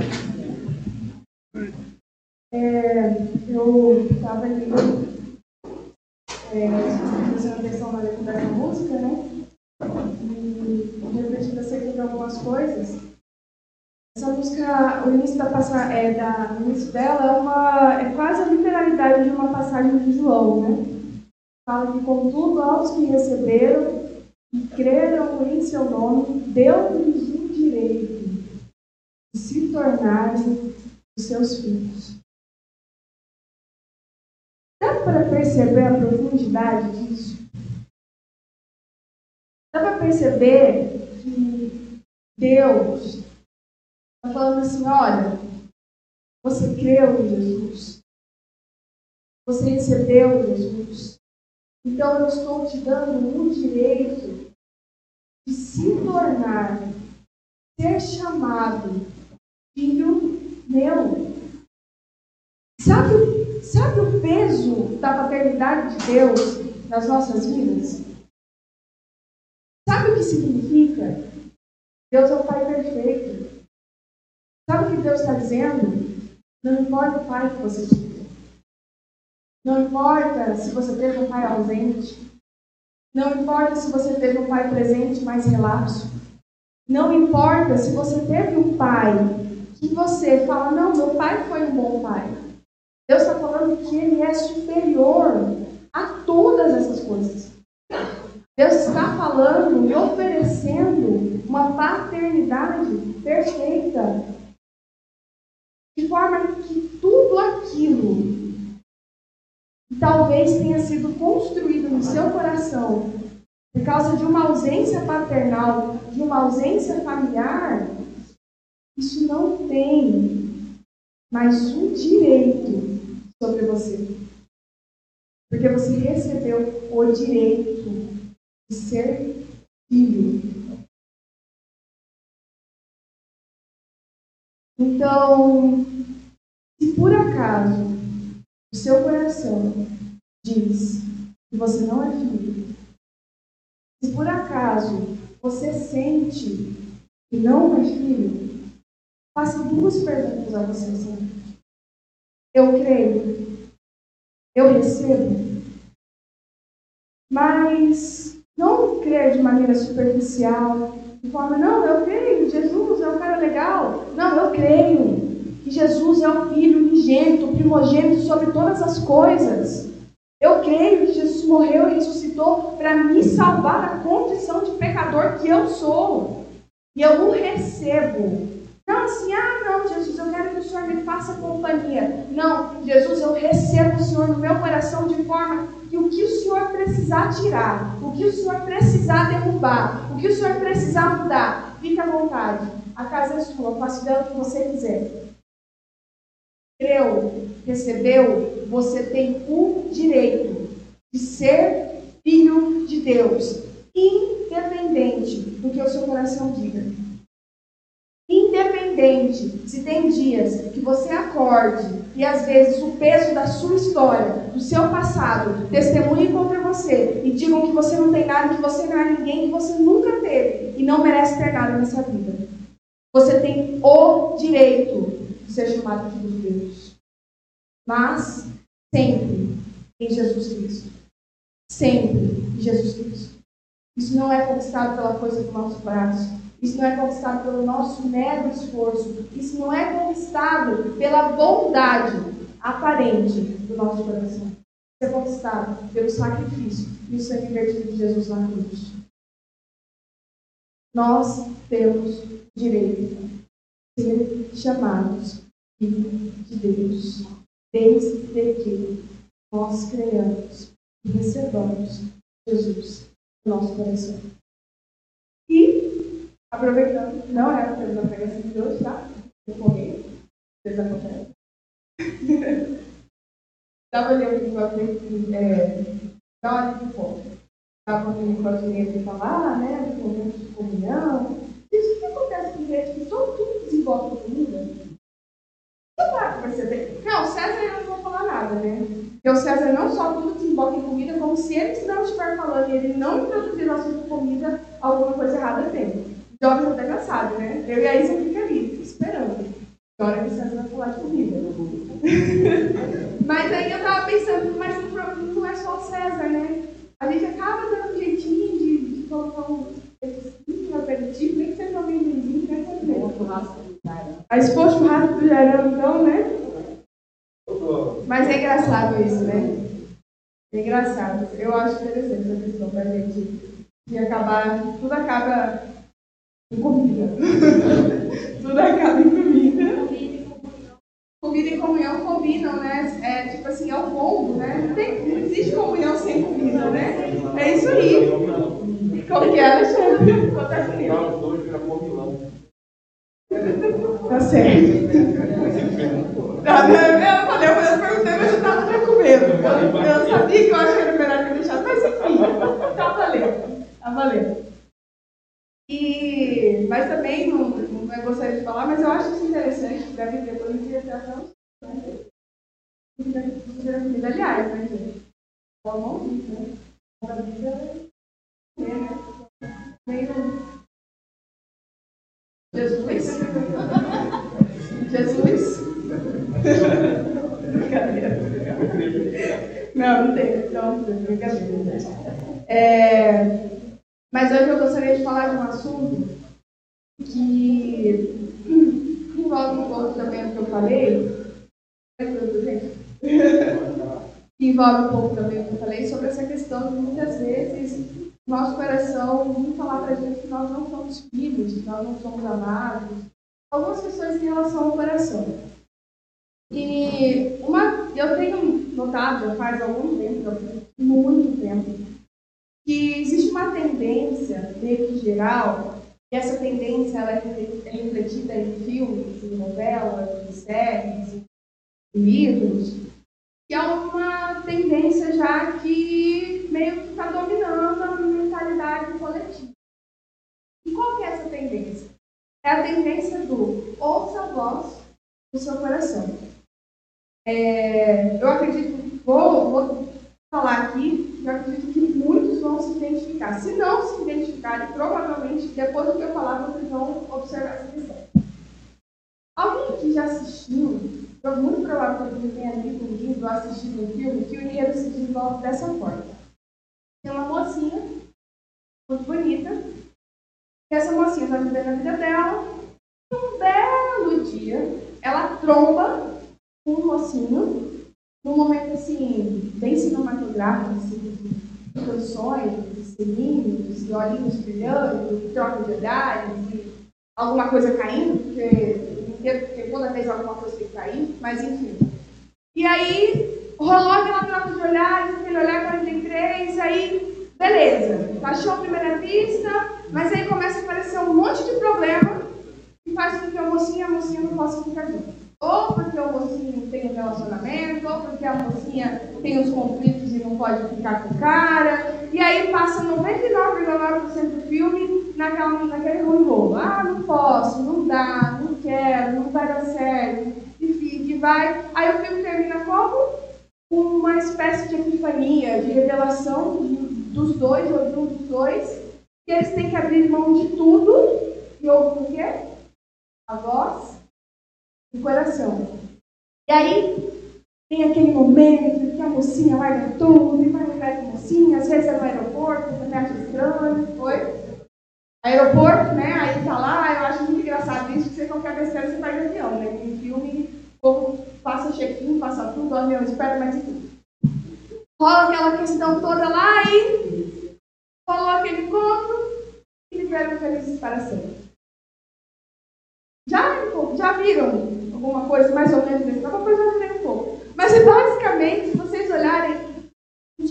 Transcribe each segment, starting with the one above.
né? É, eu estava ali é, prestando atenção na letra dessa música, né? E refletindo acerca de algumas coisas. Essa música, o início da passagem, é, da, o início dela é, uma, é quase a literalidade de uma passagem de João, né? Fala que, contudo, aos que receberam e creram em seu nome, deu-lhes o direito de se tornarem os seus filhos. Dá para perceber a profundidade disso? Dá para perceber que Deus está falando assim: olha, você creu em Jesus, você recebeu Jesus, então eu estou te dando o direito de se tornar, ser chamado filho meu. Sabe, sabe o peso da paternidade de Deus nas nossas vidas? Significa? Deus é o Pai perfeito. Sabe o que Deus está dizendo? Não importa o pai que você tiver. Não importa se você teve um pai ausente. Não importa se você teve um pai presente, mas relapso. Não importa se você teve um pai que você fala, não, meu pai foi um bom pai. Deus está falando que ele é superior a todas essas coisas. Deus está falando e oferecendo uma paternidade perfeita. De forma que tudo aquilo que talvez tenha sido construído no seu coração por causa de uma ausência paternal, de uma ausência familiar, isso não tem mais um direito sobre você. Porque você recebeu o direito ser filho. Então, se por acaso o seu coração diz que você não é filho, se por acaso você sente que não é filho, faça duas perguntas a você sempre. Eu creio, eu recebo, mas não crer de maneira superficial, de forma, não, eu creio, Jesus é um cara legal. Não, eu creio que Jesus é o Filho unigênito, primogênito sobre todas as coisas. Eu creio que Jesus morreu e ressuscitou para me salvar da condição de pecador que eu sou. E eu o recebo. Não assim, ah, não, Jesus, eu quero que o Senhor me faça companhia. Não, Jesus, eu recebo o Senhor no meu coração de forma que o que o Senhor precisar tirar, o que o Senhor precisar derrubar, o que o Senhor precisar mudar, fique à vontade. A casa é sua, faça dela o que você quiser. Creu, recebeu, você tem o direito de ser filho de Deus, independente do que o seu coração diga. Independente se tem dias que você acorde e às vezes o peso da sua história, do seu passado, testemunhe contra você e digam que você não tem nada, que você não é ninguém, que você nunca teve e não merece ter nada nessa vida. Você tem o direito de ser chamado filho de Deus. Mas sempre em Jesus Cristo. Sempre em Jesus Cristo. Isso não é conquistado pela coisa do nosso braço isso não é conquistado pelo nosso mero esforço. Isso não é conquistado pela bondade aparente do nosso coração. Isso é conquistado pelo sacrifício e o sangue vertido de Jesus na cruz. Nós temos direito de ser chamados filhos de Deus, desde que nós creiamos e recebamos Jesus no nosso coração. Aproveitando, não é a da pregação de hoje, tá? Eu corri, vocês acontecem. Estava ali um livro, é, dá uma de fome. Estava ouvindo o brasileiro de falar, né, do momento de comunhão. Isso que acontece com gente que todo tudo desenvolve comida. Você para perceber. Não, César não vou falar nada, né? Porque o César não só tudo desemboca em comida, como se ele não estiver falando e ele não introduzir no assunto comida, alguma coisa errada tem. Jovens até já sabem, né? Eu e a Isa fica ali, esperando. Agora que você vai falar de comida. mas aí eu tava pensando, mas não é só o César, né? A gente acaba dando um jeitinho de, de colocar um um aperitivo, nem que seja um amendoinzinho, né? A expor churrasco do Jarão, então, né? Mas é engraçado isso, né? É engraçado. Eu acho interessante essa questão da gente de acabar, tudo acaba comida. tudo acaba em comida. Comida e comunhão combinam, né? É tipo assim, é o combo, né? Não, tem, não existe comunhão sem comida, né? É isso aí. Como que é, Alexandre? Conta comigo. Tá certo. Tá, eu falei, eu perguntei, mas eu com medo. Eu, sabia que eu acho que era melhor ter deixado, mas enfim, tá valendo. Tá valendo. E, mas também, não, não gostaria de falar, mas eu envolve um pouco também que eu falei sobre essa questão de muitas vezes nosso coração vir falar para a gente que nós não somos filhos, que nós não somos amados. Algumas questões em relação ao coração. E uma, eu tenho notado, já faz algum tempo, muito tempo, que existe uma tendência, meio que geral, e essa tendência ela é refletida em filmes, em novelas, em séries, em livros, que é uma tendência já que meio que está dominando a mentalidade coletiva. E qual que é essa tendência? É a tendência do ouça a voz do seu coração. É, eu acredito, vou, vou falar aqui, eu acredito que muitos vão se identificar. Se não se identificarem, provavelmente, depois do que eu falar, vocês vão observar essa questão. Alguém que já assistiu, é muito provável que alguém tenha lido um livro assistido um filme, que o enredo se desenvolve dessa forma. Tem uma mocinha, muito bonita, e essa mocinha está vivendo a vida dela, um belo dia, ela tromba com um mocinho, num momento assim, bem cinematográfico, assim, de canções, de sininhos, de olhinhos brilhando, de troca de olhares, e alguma coisa caindo, porque, porque toda vez alguma coisa que cair, mas enfim. E aí rolou aquela troca de olhares, aquele olhar 43, aí beleza, achou a primeira vista, mas aí começa a aparecer um monte de problema que faz com que a mocinha e a mocinha não possam ficar juntos. Ou porque o mocinho tem um relacionamento, ou porque a mocinha tem os conflitos e não pode ficar com o cara. E aí passa 99,9% do filme naquela, naquele ruim Ah, não posso, não dá, não quero, não vai dar certo. Vai. Aí o filme termina como? Uma espécie de epifania, de revelação dos dois, ou de um dos dois, que eles têm que abrir mão de tudo e ouvir o quê? A voz o coração. E aí tem aquele momento que a mocinha larga tudo e vai atrás da mocinha, às vezes é no aeroporto, você acha estranho, foi? Aeroporto, né? Aí tá lá, eu acho muito engraçado isso, que você qualquer besteira você vai de avião, né? O povo passa check-in, passa tudo, o avião espera, mas enfim. Rola aquela questão toda lá e rolou aquele encontro e viveram felizes para sempre. Já, já viram alguma coisa mais ou menos desse depois eu vou um pouco. Mas é basicamente, se vocês olharem,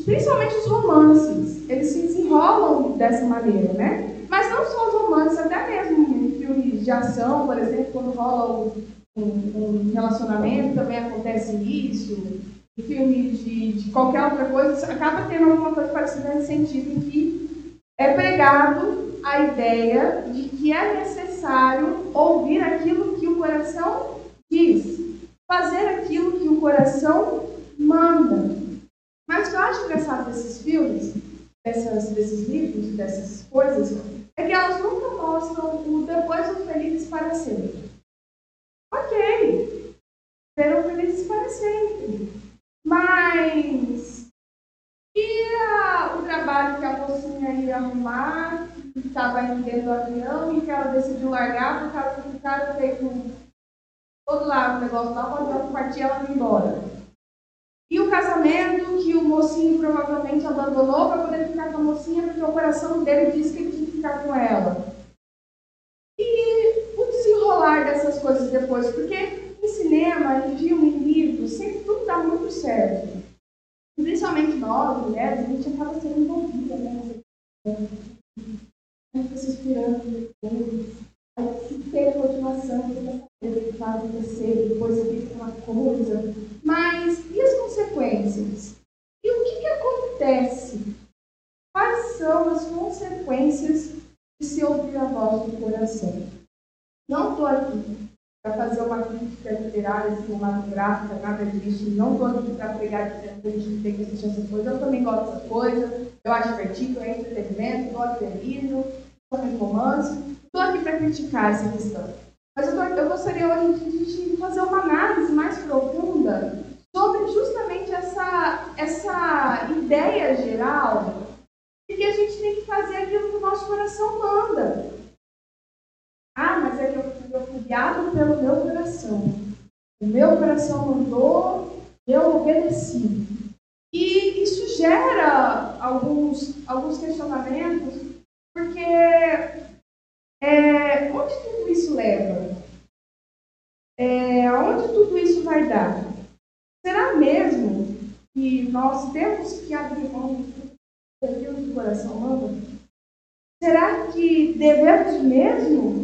principalmente os romances, eles se desenrolam dessa maneira, né? Mas não só os romances, até mesmo em filmes de ação, por exemplo, quando rola um, um, relacionamento, também acontece isso. Em filmes de, de qualquer outra coisa, acaba tendo alguma coisa parecida nesse sentido, em que é pregado a ideia de que é necessário ouvir aquilo que o coração diz fazer aquilo que o coração manda. Mas o que eu acho engraçado desses filmes, dessas, desses livros, dessas coisas, é que elas nunca mostram o depois do felizes para sempre. Sempre. Mas e a, o trabalho que a mocinha ia arrumar, que estava indo dentro do avião e que ela decidiu largar por causa que o cara fez um, todo lá o negócio lá, pode partir ela ir embora. E o casamento que o mocinho provavelmente abandonou para poder ficar com a mocinha porque o coração dele disse que ele tinha que ficar com ela. E o desenrolar dessas coisas depois, porque cinema, em filme, em livro, sempre tudo dá muito certo. Principalmente nós, mulheres, a gente acaba sendo envolvida, né? A gente se inspirando depois. Aí se tem a continuação, vai saber o que vai acontecer, depois fica uma coisa. Mas e as consequências? E o que, que acontece? Quais são as consequências de se ouvir a voz do coração? Não estou aqui para fazer uma crítica literária, cinematográfica, nada disso. Não estou aqui para pregar que a gente tem que assistir essas coisas. Eu também gosto dessas coisas. Eu acho divertido, é entretenimento, gosto de livro, gosto de romance. Estou aqui para criticar essa questão. Mas eu, tô, eu gostaria hoje de fazer uma análise mais profunda sobre justamente essa, essa ideia geral de que a gente tem que fazer aquilo que o nosso coração manda. Ah, mas é que eu, eu fui guiado pelo meu coração. O meu coração mandou, eu obedeci. E isso gera alguns, alguns questionamentos, porque é, onde tudo isso leva? É, aonde tudo isso vai dar? Será mesmo que nós temos que abrir mão daquilo que o coração manda? Será que devemos mesmo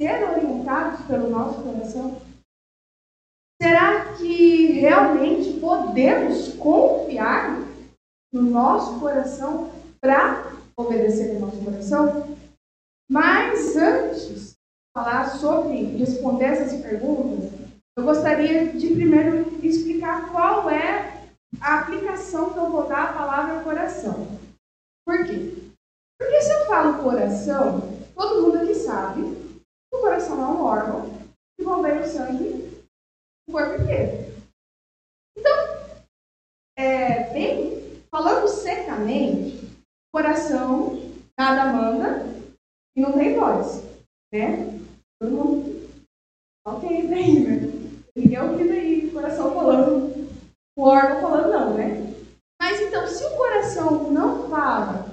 ser orientados pelo nosso coração? Será que realmente podemos confiar no nosso coração para obedecer no nosso coração? Mas antes de falar sobre responder essas perguntas, eu gostaria de primeiro explicar qual é a aplicação que eu vou dar à palavra coração. Por quê? Porque se eu falo coração, todo mundo aqui sabe o coração é um órgão que bombeia o sangue no corpo inteiro. Então, é, bem, falando secamente, o coração nada manda e não tem voz, né? Todo mundo, ok, bem, né? Ninguém ouvindo aí o coração falando, o órgão falando não, né? Mas então, se o coração não fala,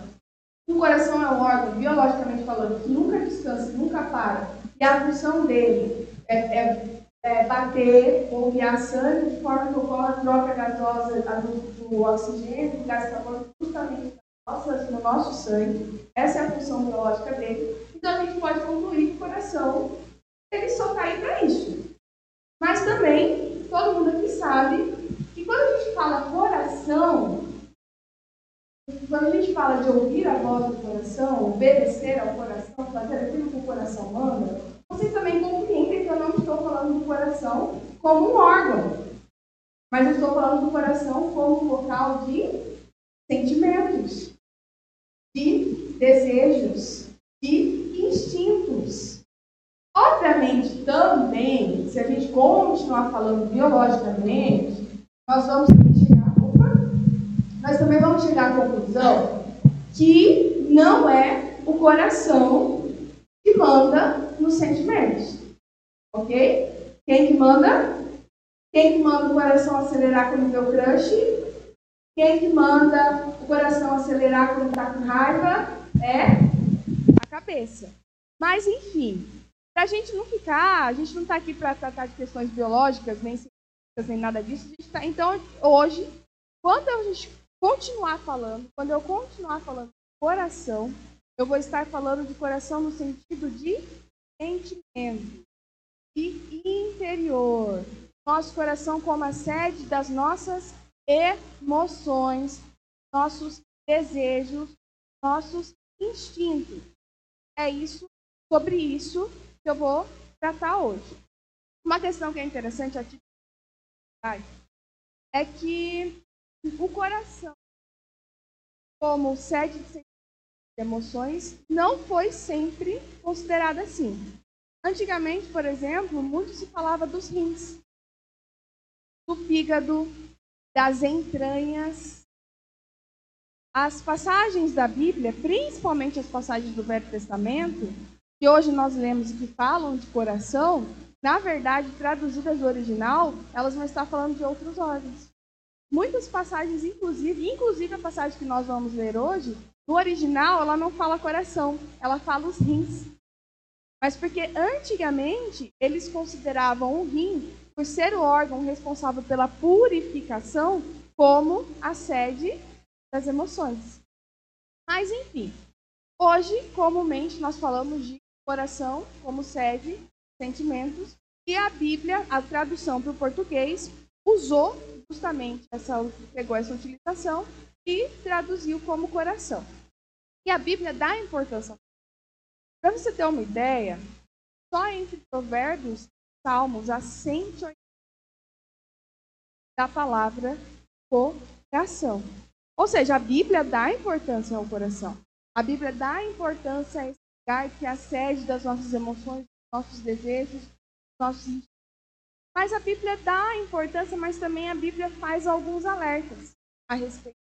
o coração é um órgão, biologicamente falando, que nunca descansa, nunca para, e a função dele é, é, é bater ou guiar sangue de forma que ocorra a troca gasosa do, do oxigênio, do gás carbônico, justamente no nosso sangue. Essa é a função biológica dele. Então a gente pode concluir que o coração ele só está aí para isso. Mas também, todo mundo aqui sabe que quando a gente fala coração, quando a gente fala de ouvir a voz do coração, obedecer ao coração, fazer aquilo que o coração manda, vocês também compreendem que eu não estou falando do coração como um órgão, mas eu estou falando do coração como um local de sentimentos, de desejos, de instintos. Obviamente, também, se a gente continuar falando biologicamente, nós vamos nós também vamos chegar à conclusão que não é o coração que manda nos sentimentos. Ok? Quem que manda? Quem que manda o coração acelerar quando o crush? Quem que manda o coração acelerar quando está com raiva? É a cabeça. Mas, enfim, para a gente não ficar, a gente não está aqui para tratar de questões biológicas, nem científicas, nem nada disso. Tá, então, hoje, quando a gente continuar falando, quando eu continuar falando coração, eu vou estar falando de coração no sentido de sentimento, de interior. Nosso coração como a sede das nossas emoções, nossos desejos, nossos instintos. É isso, sobre isso que eu vou tratar hoje. Uma questão que é interessante aqui é que o coração, como sede de emoções, não foi sempre considerado assim. Antigamente, por exemplo, muito se falava dos rins. do fígado, das entranhas. As passagens da Bíblia, principalmente as passagens do Velho Testamento, que hoje nós lemos e que falam de coração, na verdade, traduzidas do original, elas vão estar falando de outros órgãos. Muitas passagens, inclusive, inclusive a passagem que nós vamos ler hoje, no original ela não fala coração, ela fala os rins. Mas porque antigamente eles consideravam o rim, por ser o órgão responsável pela purificação, como a sede das emoções. Mas enfim, hoje comumente nós falamos de coração como sede, sentimentos, e a Bíblia, a tradução para o português, usou justamente essa, pegou essa utilização e traduziu como coração. E a Bíblia dá importância. Para você ter uma ideia, só entre Provérbios e Salmos há 180 da palavra coração. Ou seja, a Bíblia dá importância ao coração. A Bíblia dá importância a esse lugar que é a sede das nossas emoções, dos nossos desejos, dos nossos mas a Bíblia dá importância, mas também a Bíblia faz alguns alertas a respeito.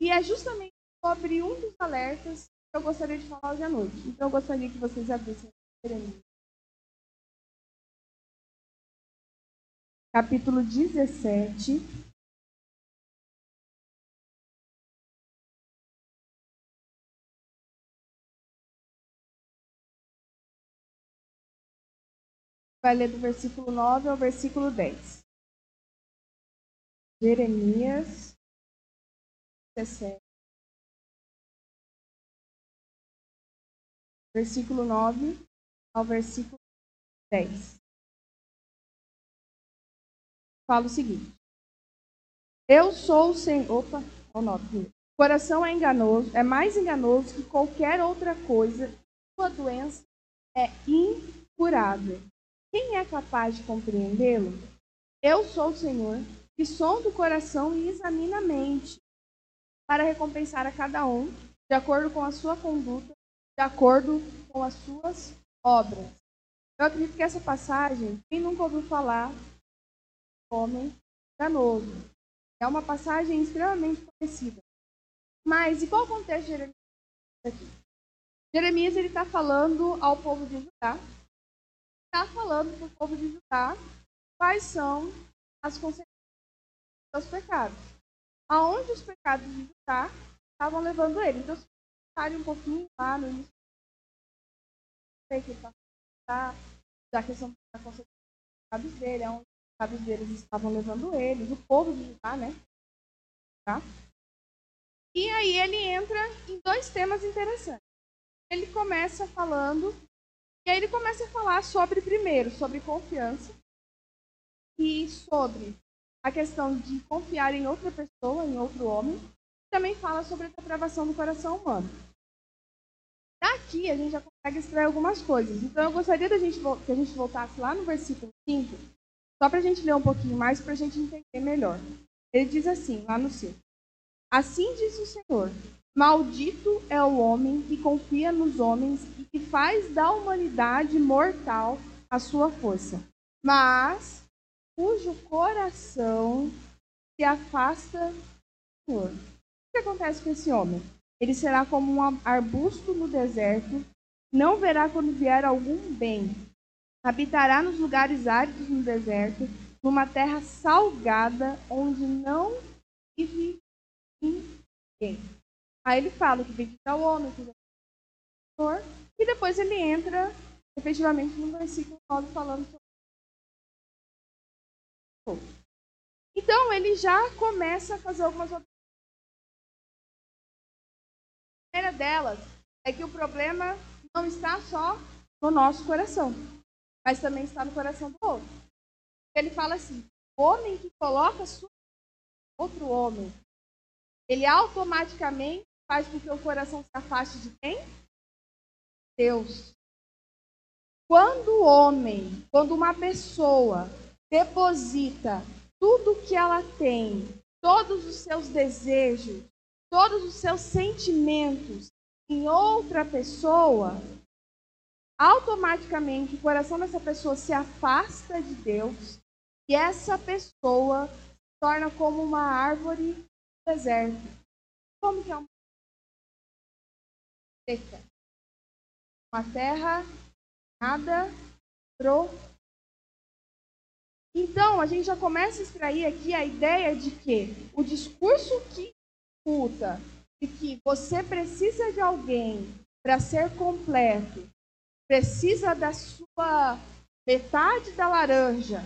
E é justamente sobre um dos alertas que eu gostaria de falar hoje à noite. Então eu gostaria que vocês abrissem. Capítulo 17. Vai ler do versículo 9 ao versículo 10. Jeremias 17. Versículo 9 ao versículo 10. Fala o seguinte: Eu sou o Senhor. Opa, o 9. O coração é enganoso, é mais enganoso que qualquer outra coisa. Sua doença é incurável. Quem é capaz de compreendê-lo? Eu sou o Senhor, que sonda o coração e examina a mente, para recompensar a cada um, de acordo com a sua conduta, de acordo com as suas obras. Eu acredito que essa passagem, quem nunca ouviu falar, homem danoso. É uma passagem extremamente conhecida. Mas, e qual o contexto Jeremias aqui? Jeremias está falando ao povo de Judá, está falando para o povo de Judá quais são as consequências dos pecados. Aonde os pecados de Judá estavam levando ele. Então, se você um pouquinho lá no início, que ele está da questão da consequência dos pecados dele, aonde os pecados deles estavam levando ele, o povo de Judá, né? Tá? E aí ele entra em dois temas interessantes. Ele começa falando e aí ele começa a falar sobre, primeiro, sobre confiança e sobre a questão de confiar em outra pessoa, em outro homem. Também fala sobre a depravação do coração humano. Daqui a gente já consegue extrair algumas coisas. Então eu gostaria da gente, que a gente voltasse lá no versículo 5, só para a gente ler um pouquinho mais, para a gente entender melhor. Ele diz assim, lá no 5. Assim diz o Senhor, Maldito é o homem que confia nos homens e que faz da humanidade mortal a sua força, mas cujo coração se afasta do Senhor. O que acontece com esse homem? Ele será como um arbusto no deserto, não verá quando vier algum bem. Habitará nos lugares áridos no deserto, numa terra salgada, onde não vive ninguém. Aí ele fala que vem o homem, que Senhor, e depois ele entra efetivamente no versículo 9 falando sobre. Então ele já começa a fazer algumas A primeira delas é que o problema não está só no nosso coração, mas também está no coração do outro. Ele fala assim: o homem que coloca outro homem, ele automaticamente faz com que o coração se afaste de quem? Deus. Quando o homem, quando uma pessoa deposita tudo que ela tem, todos os seus desejos, todos os seus sentimentos em outra pessoa, automaticamente o coração dessa pessoa se afasta de Deus e essa pessoa se torna como uma árvore no deserto. Como que é uma seca? Uma terra nada pro. Então, a gente já começa a extrair aqui a ideia de que o discurso que escuta de que você precisa de alguém para ser completo, precisa da sua metade da laranja,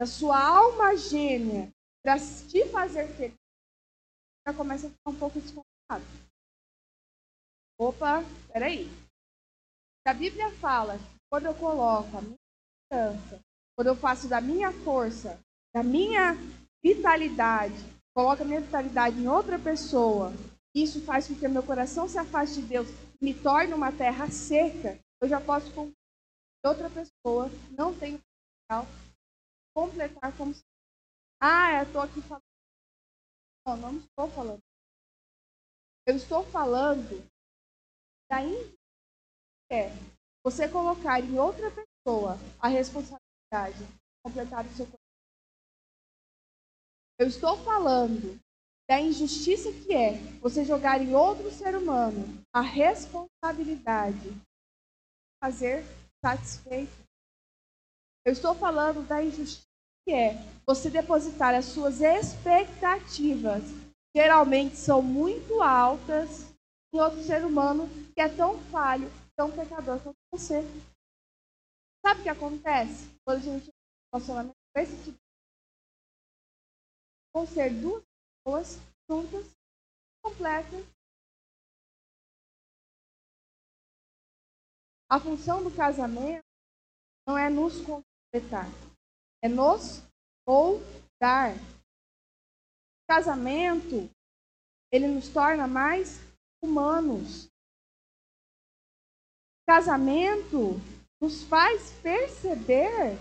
da sua alma gêmea, para te fazer feliz, já começa a ficar um pouco desconfiado. Opa, peraí. A Bíblia fala que quando eu coloco a minha esperança, quando eu faço da minha força, da minha vitalidade, coloco a minha vitalidade em outra pessoa, isso faz com que meu coração se afaste de Deus, me torne uma terra seca, eu já posso que outra pessoa não tem o potencial completar como se... Ah, eu estou aqui falando. Não, não estou falando. Eu estou falando da é você colocar em outra pessoa a responsabilidade de completar o seu. Eu estou falando da injustiça que é você jogar em outro ser humano a responsabilidade de fazer satisfeito. Eu estou falando da injustiça que é você depositar as suas expectativas, geralmente são muito altas, em outro ser humano que é tão falho, tão pecador quanto você. Sabe o que acontece quando a gente relacionamento com esse tipo de vão ser duas pessoas juntas, completas. A função do casamento não é nos completar, é nos ou dar. O casamento, ele nos torna mais humanos. O casamento nos faz perceber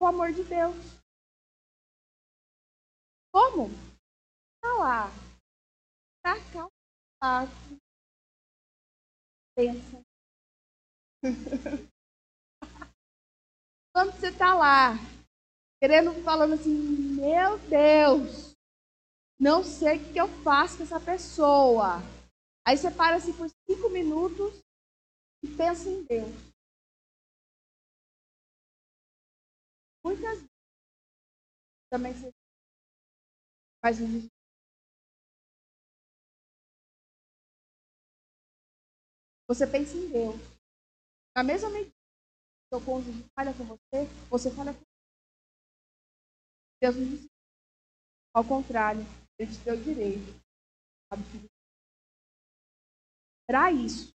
o amor de Deus. Como? Tá lá. Tá calado. Pensa. Quando você tá lá, querendo, falando assim, meu Deus, não sei o que eu faço com essa pessoa. Aí para assim por cinco minutos e pensa em Deus. Muitas vezes também você faz um Você pensa em Deus. Na mesma medida que o cônjuge falha com você, você falha com Deus não diz. Ao contrário, ele te deu direito. Para isso,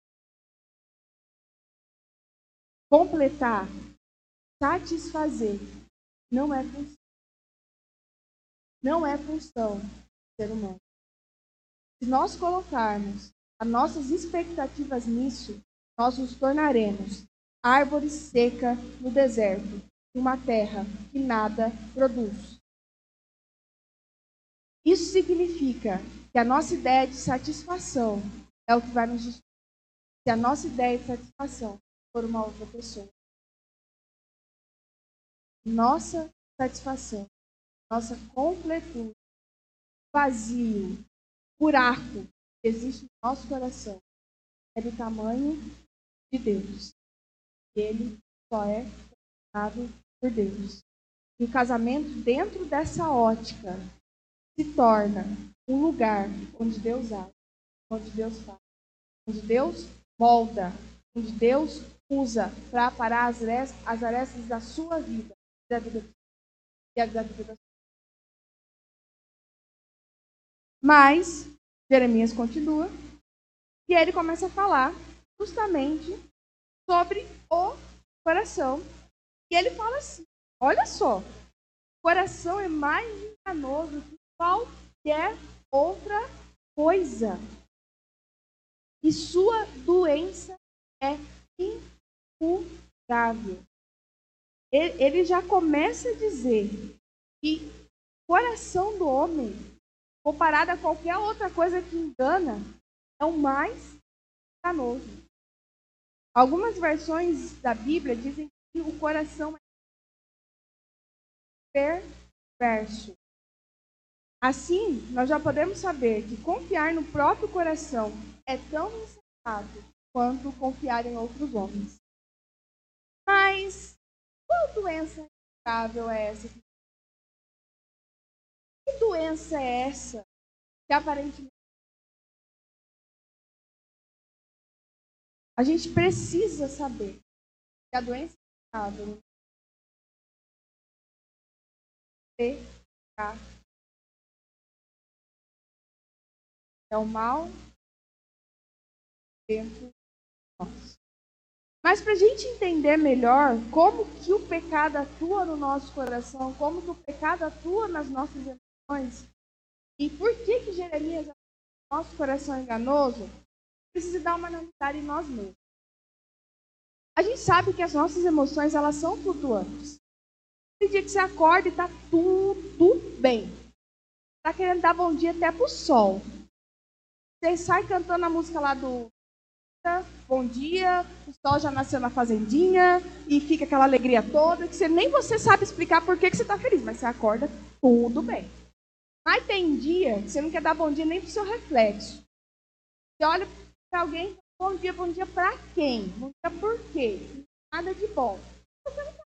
completar, satisfazer, não é função. Não é função do ser humano. Se nós colocarmos as nossas expectativas nisso, nós nos tornaremos árvore seca no deserto, uma terra que nada produz. Isso significa que a nossa ideia de satisfação é o que vai nos justificar. Se a nossa ideia de satisfação for uma outra pessoa. Nossa satisfação, nossa completude, vazio, buraco existe no nosso coração é do tamanho de Deus. Ele só é formado por Deus. E o casamento, dentro dessa ótica, se torna um lugar onde Deus age, onde Deus faz, onde Deus molda, onde Deus usa para parar as, as arestas da sua vida, da vida e da vida da sua Mas Jeremias continua e ele começa a falar justamente sobre o coração. E ele fala assim: olha só, o coração é mais enganoso que qualquer outra coisa. E sua doença é incurável. Ele já começa a dizer que o coração do homem comparado a qualquer outra coisa que engana, é o mais enganoso. Algumas versões da Bíblia dizem que o coração perverso. Assim, nós já podemos saber que confiar no próprio coração é tão insensato quanto confiar em outros homens. Mas qual doença incurável é essa? Que doença é essa que aparentemente a gente precisa saber que a doença incurável é o mal dentro de nós. Mas para a gente entender melhor como que o pecado atua no nosso coração, como que o pecado atua nas nossas emoções, e por que que Jeremias nosso coração enganoso, precisa dar uma analisada em nós mesmos. A gente sabe que as nossas emoções elas são flutuantes. Tem dia que você acorda e está tudo bem. Está querendo dar bom dia até pro sol. Você sai cantando a música lá do bom dia, o sol já nasceu na fazendinha e fica aquela alegria toda que você nem você sabe explicar por que, que você está feliz, mas você acorda tudo bem. Mas tem dia que você não quer dar bom dia nem pro seu reflexo. Você olha para alguém, bom dia, bom dia para quem? Bom dia por quê? Nada de bom. Você tá...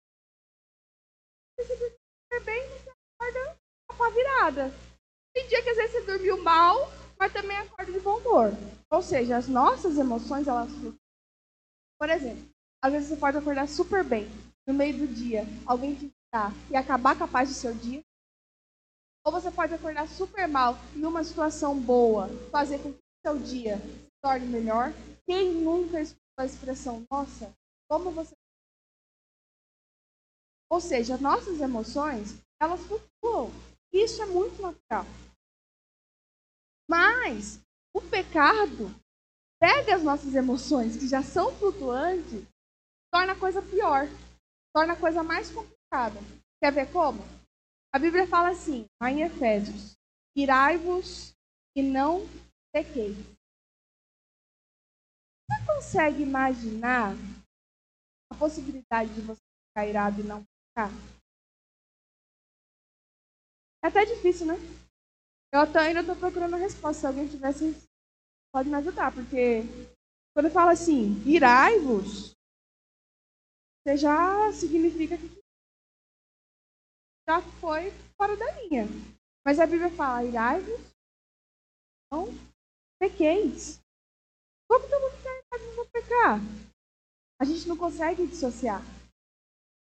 Bem, você acorda com a virada. Tem dia que às vezes você dormiu mal, mas também acorda de bom humor. Ou seja, as nossas emoções, elas. Por exemplo, às vezes você pode acordar super bem, no meio do dia, alguém te visitar e acabar com a paz do seu dia. Ou você pode acordar super mal e uma situação boa fazer com que o seu dia se torne melhor. Quem nunca escutou a expressão, nossa, como você. Ou seja, nossas emoções, elas flutuam. Isso é muito natural. Mas o pecado pega as nossas emoções, que já são flutuantes, torna a coisa pior, torna a coisa mais complicada. Quer ver como? A Bíblia fala assim, lá em Efésios: irai-vos e não pequeis. Você consegue imaginar a possibilidade de você ficar irado e não pecar? É até difícil, né? Eu até ainda estou procurando a resposta. Se alguém tivesse, pode me ajudar. Porque quando fala assim, irai-vos, você já significa que já foi fora da linha. Mas a Bíblia fala, irai-vos, não pequeis. Como que eu vou ficar irado vou pecar? A gente não consegue dissociar.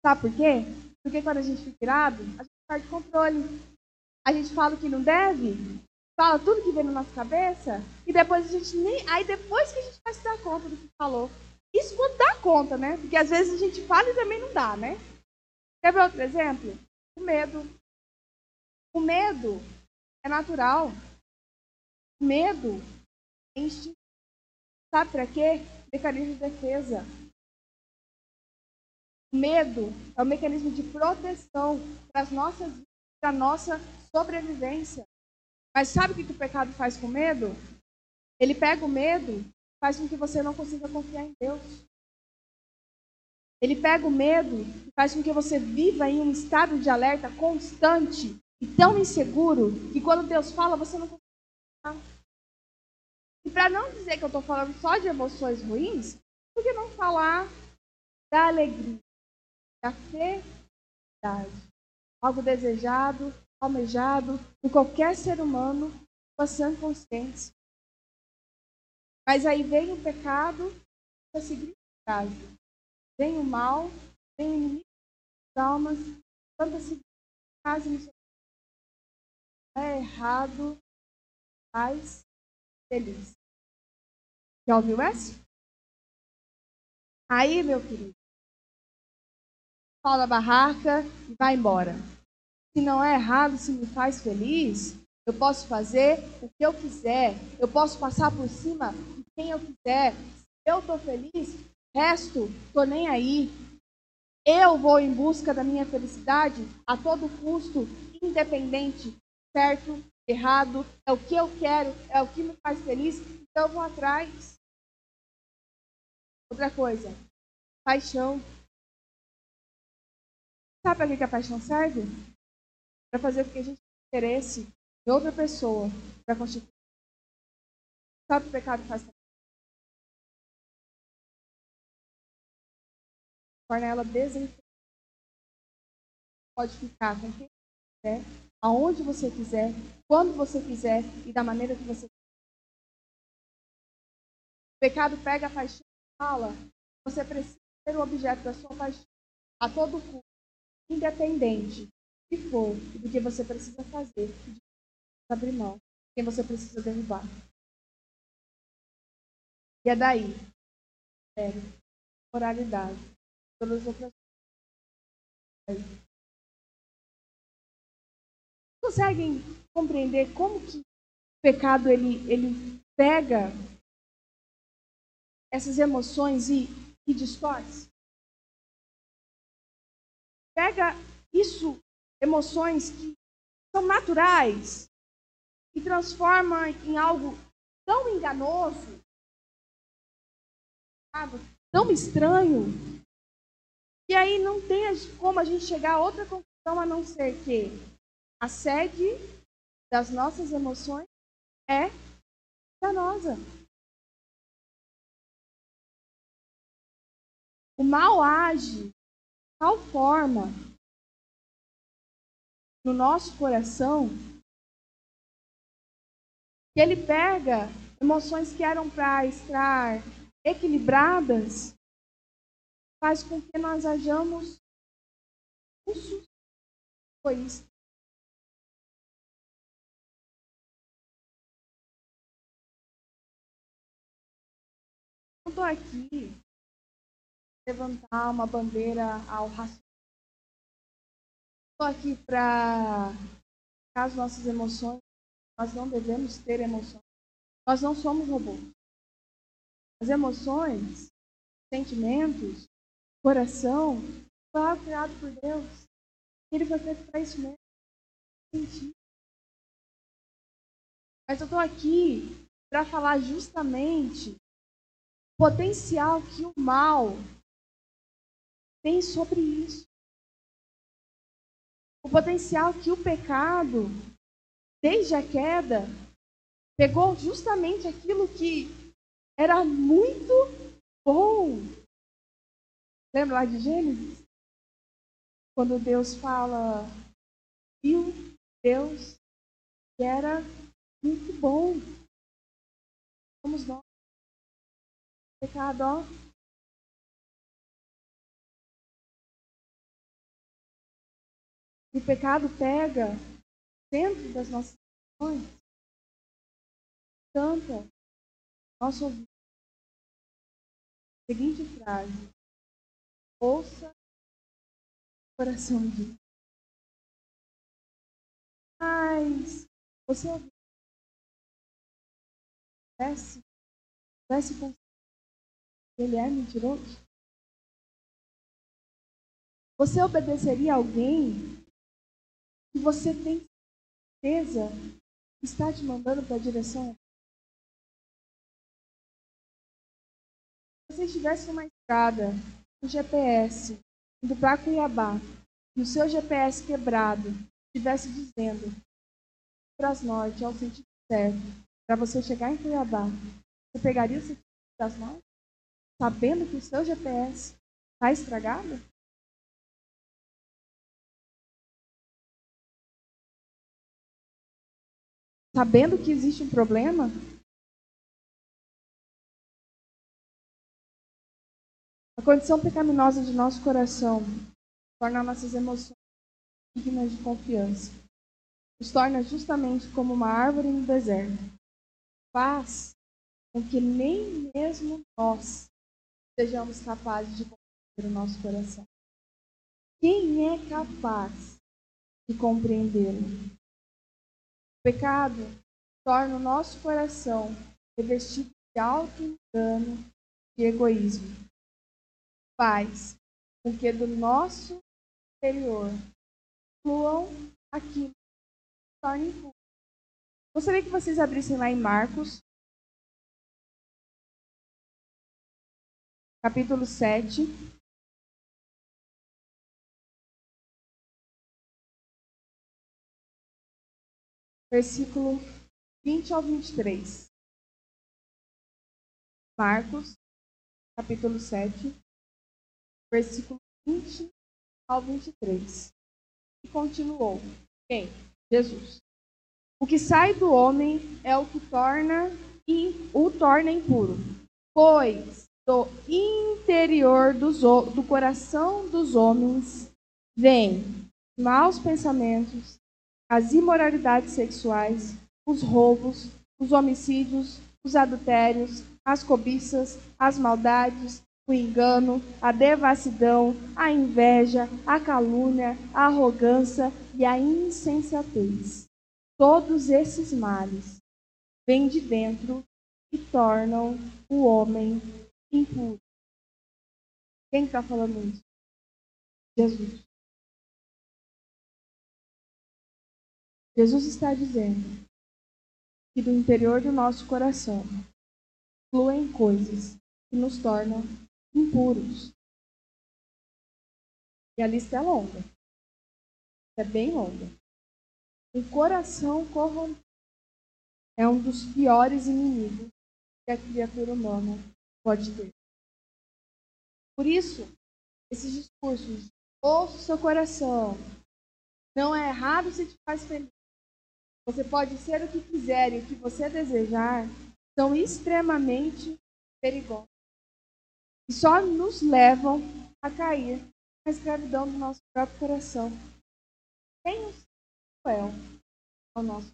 Sabe por quê? Porque quando a gente fica irado, a gente perde controle a gente fala o que não deve, fala tudo que vem na nossa cabeça, e depois a gente nem. Aí depois que a gente vai se dar conta do que falou. Isso quando dá conta, né? Porque às vezes a gente fala e também não dá, né? Quer ver outro exemplo? O medo. O medo é natural. O medo é instinto. Sabe para quê? Mecanismo de defesa. O medo é um mecanismo de proteção para as nossas vidas para nossa sobrevivência. Mas sabe o que o pecado faz com medo? Ele pega o medo, faz com que você não consiga confiar em Deus. Ele pega o medo e faz com que você viva em um estado de alerta constante e tão inseguro que quando Deus fala, você não consegue. E para não dizer que eu estou falando só de emoções ruins, por que não falar da alegria, da felicidade? algo desejado, almejado por qualquer ser humano com sã consciência. Mas aí vem o pecado a significado. Vem o mal, vem o inimigo das almas, tanta significado é errado, mas feliz. Já ouviu essa? Aí, meu querido, fala a barraca e vai embora se não é errado, se me faz feliz, eu posso fazer o que eu quiser, eu posso passar por cima de quem eu quiser. Se eu estou feliz, resto, estou nem aí. Eu vou em busca da minha felicidade a todo custo, independente, certo, errado, é o que eu quero, é o que me faz feliz, então eu vou atrás. Outra coisa, paixão. Sabe para que a paixão serve? Para fazer com que a gente interesse em outra pessoa para constituir. Sabe o pecado faz? Torna ela desinteressada. Pode ficar com quem quiser, aonde você quiser, quando você quiser e da maneira que você quiser. O pecado pega a paixão e fala: você precisa ser o objeto da sua paixão a todo custo, independente que for do que você precisa fazer, de abrir mão, quem você precisa derrubar. E é daí, sério, moralidade, todas as outras coisas. Conseguem compreender como que o pecado ele, ele pega essas emoções e, e distorce? Pega isso, emoções que são naturais, e transforma em algo tão enganoso, tão estranho, e aí não tem como a gente chegar a outra conclusão a não ser que a sede das nossas emoções é danosa. O mal age de tal forma no nosso coração que ele pega emoções que eram para estar equilibradas, faz com que nós hajamos egoístas. Eu estou aqui levantar uma bandeira ao racismo. Estou aqui para as nossas emoções, nós não devemos ter emoções. Nós não somos robôs. As emoções, sentimentos, coração, foi criado por Deus. Ele foi feito para isso mesmo. Sentir. Mas eu estou aqui para falar justamente o potencial que o mal tem sobre isso. O potencial que o pecado, desde a queda, pegou justamente aquilo que era muito bom. Lembra lá de Gênesis? Quando Deus fala, viu Deus que era muito bom. Somos nós. Pecado, ó, o pecado pega dentro das nossas ações, canta nosso ouvido. Seguinte frase: Ouça o coração de Mas você ouviu? Parece, parece ele é mentiroso? Você obedeceria a alguém que você tem certeza que está te mandando para a direção. Se você estivesse numa estrada, um GPS, indo para Cuiabá, e o seu GPS quebrado estivesse dizendo para as norte, ao sentido certo, para você chegar em Cuiabá, você pegaria o sentido das mãos, sabendo que o seu GPS está estragado? Sabendo que existe um problema? A condição pecaminosa de nosso coração torna nossas emoções dignas de confiança. Nos torna justamente como uma árvore no deserto. Faz com que nem mesmo nós sejamos capazes de compreender o nosso coração. Quem é capaz de compreendê-lo? Pecado torna o nosso coração revestido de auto-engano e egoísmo. Faz com que do nosso interior fluam aquilo que torna. Gostaria que vocês abrissem lá em Marcos, capítulo 7. Versículo 20 ao 23. Marcos, capítulo 7, versículo 20 ao 23. E continuou. Quem? Jesus. O que sai do homem é o que torna e o torna impuro, pois do interior dos, do coração dos homens vêm maus pensamentos, as imoralidades sexuais, os roubos, os homicídios, os adultérios, as cobiças, as maldades, o engano, a devassidão, a inveja, a calúnia, a arrogância e a insensatez. Todos esses males vêm de dentro e tornam o homem impuro. Quem está falando isso? Jesus. Jesus está dizendo que do interior do nosso coração fluem coisas que nos tornam impuros. E a lista é longa. É bem longa. O coração corrompido é um dos piores inimigos que a criatura humana pode ter. Por isso, esses discursos, ouça o seu coração. Não é errado se te faz feliz. Você pode ser o que quiser e o que você desejar, são extremamente perigosos e só nos levam a cair na escravidão do nosso próprio coração. Quem nos cruel ao nosso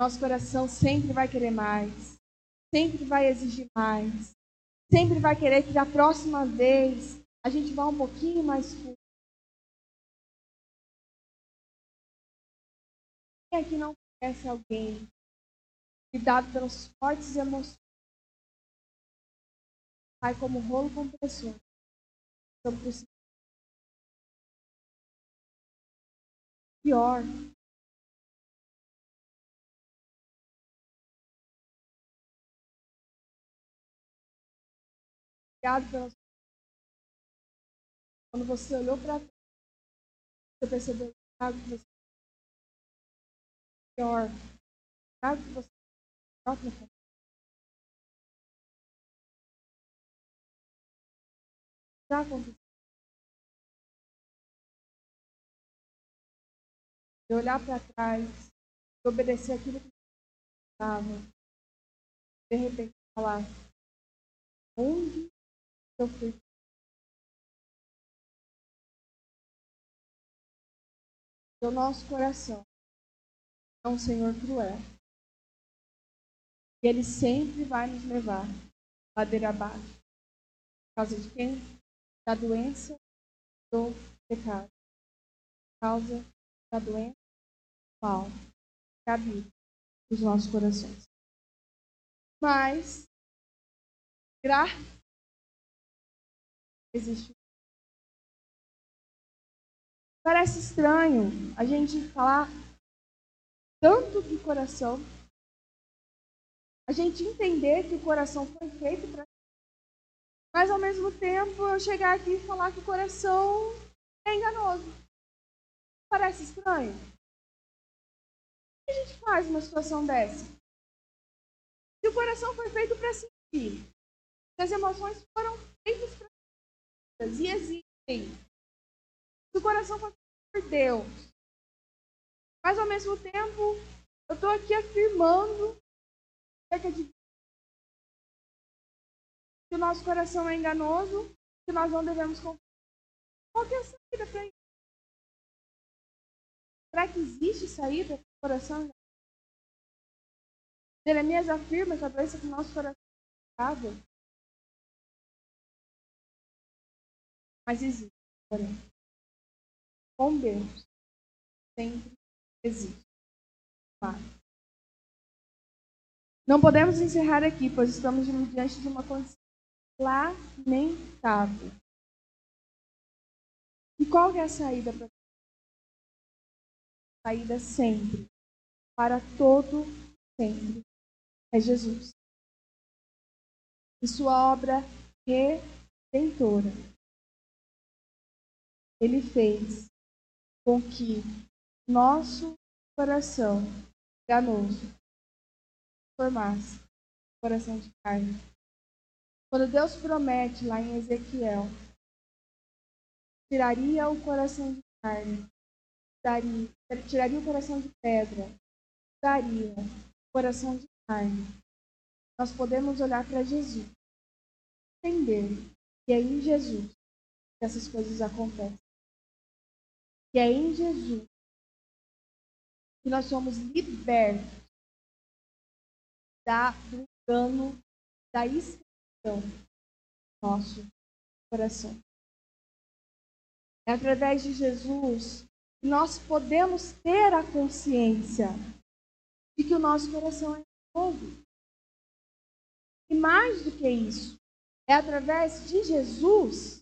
nosso coração sempre vai querer mais, sempre vai exigir mais, sempre vai querer que da próxima vez a gente vá um pouquinho mais fundo. Quem aqui não conhece alguém que, dado pelas fortes emoções, Sai como rolo compressor. Sobre o Pior. Obrigado Quando você olhou para você percebeu que você pior. Que você própria Já aconteceu. De olhar para trás, de obedecer aquilo que estava, de repente falar, onde eu fui? O nosso coração é um Senhor cruel. E Ele sempre vai nos levar ladeira abaixo. Por causa de quem? da doença do pecado. Causa da doença mal que habita nos nossos corações. Mas, graça existe. Parece estranho a gente falar tanto do coração, a gente entender que o coração foi feito para mas ao mesmo tempo eu chegar aqui e falar que o coração é enganoso. Parece estranho. O que a gente faz numa situação dessa? Se o coração foi feito para sentir, se as emoções foram feitas para e existem, se o coração foi feito por Deus, mas ao mesmo tempo eu estou aqui afirmando de que o nosso coração é enganoso, que nós não devemos confiar. Qual é a saída para isso? Será que existe saída para o coração? Jeremias afirma que a doença do nosso coração é pecado. Mas existe, porém. Com Deus, sempre existe. Não podemos encerrar aqui, pois estamos diante de uma condição lamentável. E qual é a saída para a saída sempre, para todo sempre, é Jesus. E sua obra redentora. Ele fez com que nosso coração enganoso formasse coração de carne. Quando Deus promete lá em Ezequiel, tiraria o coração de carne, daria, tiraria o coração de pedra, daria o coração de carne. Nós podemos olhar para Jesus, entender que é em Jesus que essas coisas acontecem. Que é em Jesus que nós somos libertos da, do engano, da escravidão do nosso coração. É através de Jesus que nós podemos ter a consciência de que o nosso coração é novo. E mais do que isso, é através de Jesus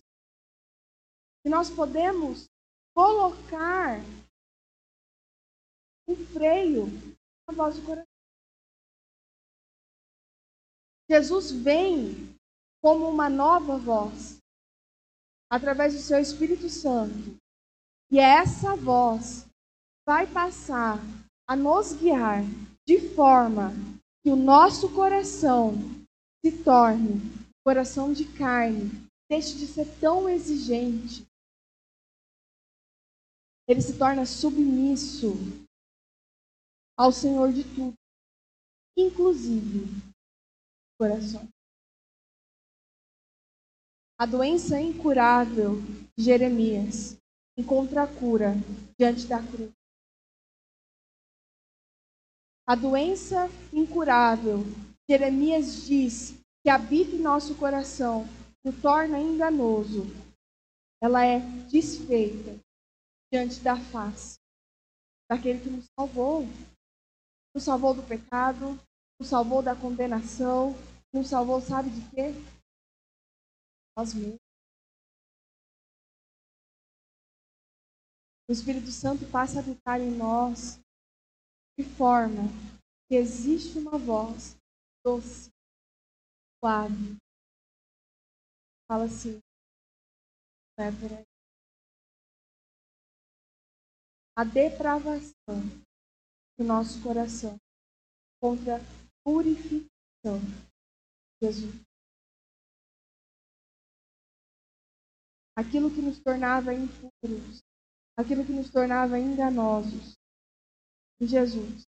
que nós podemos colocar um freio na voz do coração. Jesus vem como uma nova voz, através do seu Espírito Santo. E essa voz vai passar a nos guiar de forma que o nosso coração se torne coração de carne, deixe de ser tão exigente. Ele se torna submisso ao Senhor de tudo, inclusive o coração. A doença incurável de Jeremias encontra a cura diante da cruz. A doença incurável, Jeremias diz que habita em nosso coração, o torna enganoso. Ela é desfeita diante da face daquele que nos salvou, nos salvou do pecado, nos salvou da condenação, nos salvou, sabe de quê? Nós mesmos. O Espírito Santo passa a habitar em nós de forma que existe uma voz doce, suave. Fala assim, não é por aí. A depravação do nosso coração contra a purificação de Jesus. Aquilo que nos tornava impuros, aquilo que nos tornava enganosos, Jesus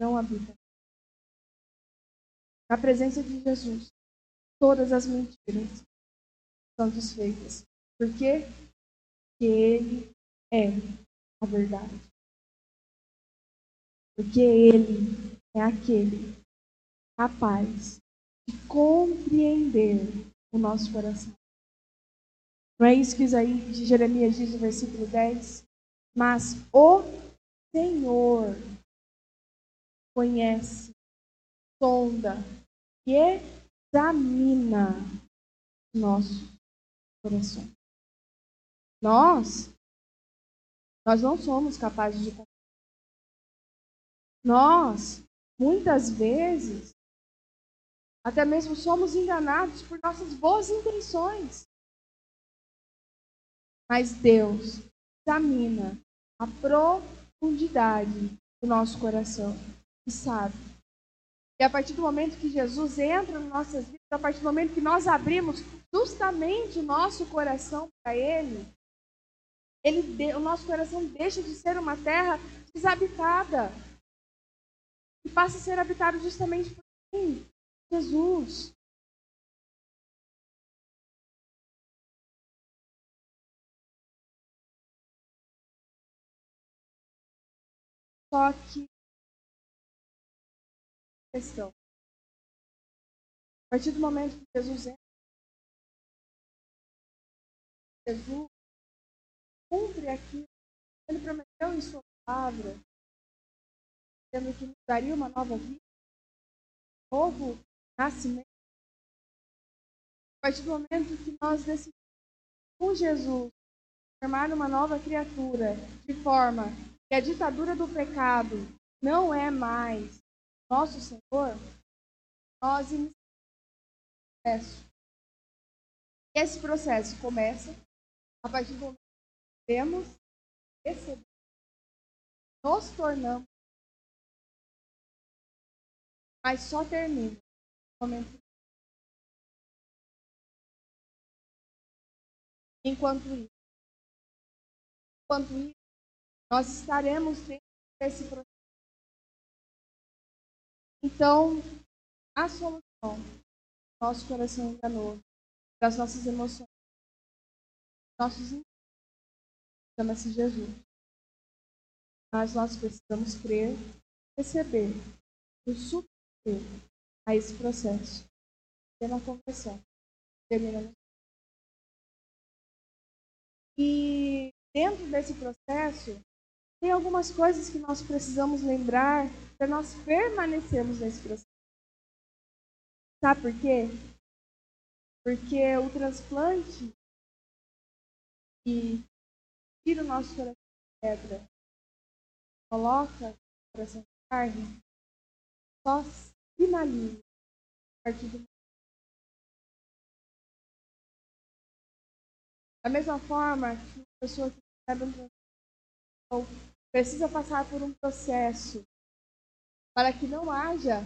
não habita. Na presença de Jesus, todas as mentiras são desfeitas. Por quê? Porque Ele é a verdade. Porque Ele é aquele capaz de compreender o nosso coração. Não é isso que Isaías Jeremias diz no versículo 10? Mas o Senhor conhece, sonda e examina nosso coração. Nós, nós não somos capazes de nós, muitas vezes, até mesmo somos enganados por nossas boas intenções. Mas Deus examina a profundidade do nosso coração e sabe. E a partir do momento que Jesus entra nas nossas vidas, a partir do momento que nós abrimos justamente o nosso coração para Ele, ele o nosso coração deixa de ser uma terra desabitada e passa a ser habitado justamente por quem? Jesus. Só que questão. A partir do momento que Jesus entra, Jesus cumpre aquilo que ele prometeu em sua palavra, dizendo que nos daria uma nova vida, um novo nascimento. A partir do momento que nós decidimos com Jesus formar uma nova criatura, de forma que a ditadura do pecado não é mais nosso Senhor, nós iniciamos o processo. E esse processo começa a partir do momento que temos receber nos tornamos, mas só termina no momento. Enquanto isso, enquanto isso, nós estaremos desse processo. Então, a solução nosso coração enganoso, das nossas emoções, nossos chama-se Jesus. Mas nós precisamos crer, receber e submeter a esse processo. Pela conversão. Terminamos. E dentro desse processo, tem algumas coisas que nós precisamos lembrar para nós permanecermos nesse processo. Sabe por quê? Porque o transplante que tira o nosso coração de pedra, coloca o coração de carne, só finaliza a partir do Da mesma forma que uma pessoa que recebe um transplante precisa passar por um processo para que não haja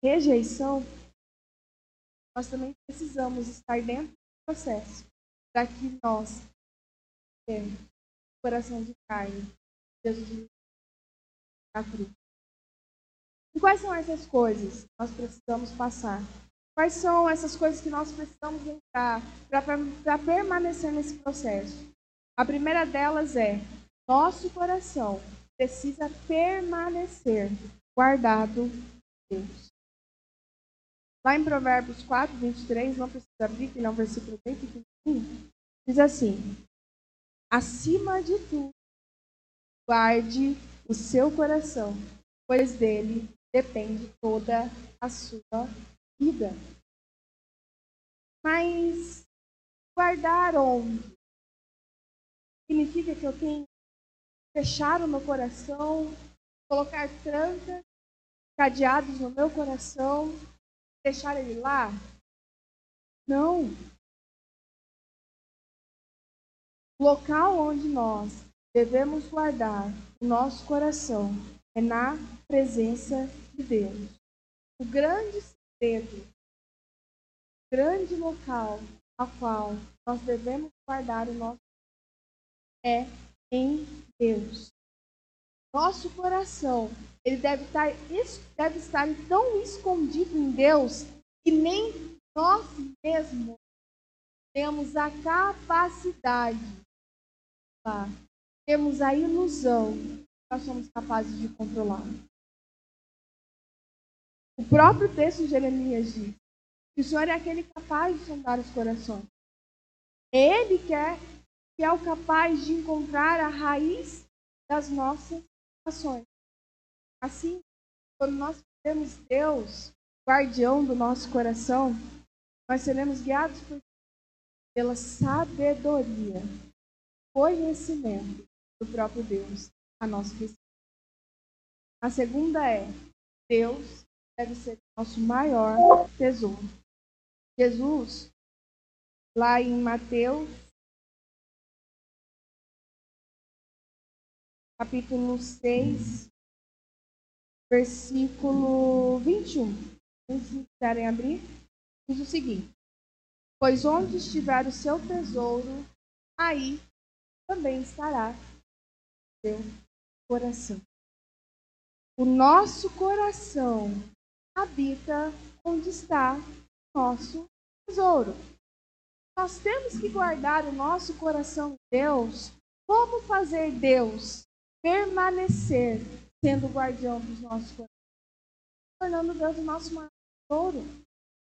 rejeição, nós também precisamos estar dentro do processo para que nós tenhamos coração de carne, Jesus na cruz. E quais são essas coisas que nós precisamos passar? Quais são essas coisas que nós precisamos lembrar para permanecer nesse processo? A primeira delas é: nosso coração precisa permanecer guardado em Deus. Lá em Provérbios 4, 23, não precisa abrir, que é um versículo bem pequenininho, diz assim: Acima de tudo, guarde o seu coração, pois dele depende toda a sua vida. Mas guardar onde? Significa que eu tenho que fechar o meu coração, colocar trancas, cadeados no meu coração, deixar ele lá? Não. O local onde nós devemos guardar o nosso coração é na presença de Deus. O grande segredo, o grande local ao qual nós devemos guardar o nosso é em Deus. Nosso coração ele deve estar, deve estar tão escondido em Deus que nem nós mesmos temos a capacidade, tá? temos a ilusão que nós somos capazes de controlar. O próprio texto de Jeremias diz que o Senhor é aquele capaz de sondar os corações. Ele quer que é o capaz de encontrar a raiz das nossas ações. Assim, quando nós temos Deus, guardião do nosso coração, nós seremos guiados por, pela sabedoria, conhecimento do próprio Deus a nosso respeito. A segunda é: Deus deve ser nosso maior tesouro. Jesus, lá em Mateus, capítulo 6, versículo 21. Se quiserem abrir, diz o seguinte: Pois onde estiver o seu tesouro, aí também estará o seu coração. O nosso coração habita onde está nosso tesouro. Nós temos que guardar o nosso coração em Deus. Como fazer Deus permanecer sendo o guardião dos nossos corações, tornando Deus o nosso maior tesouro,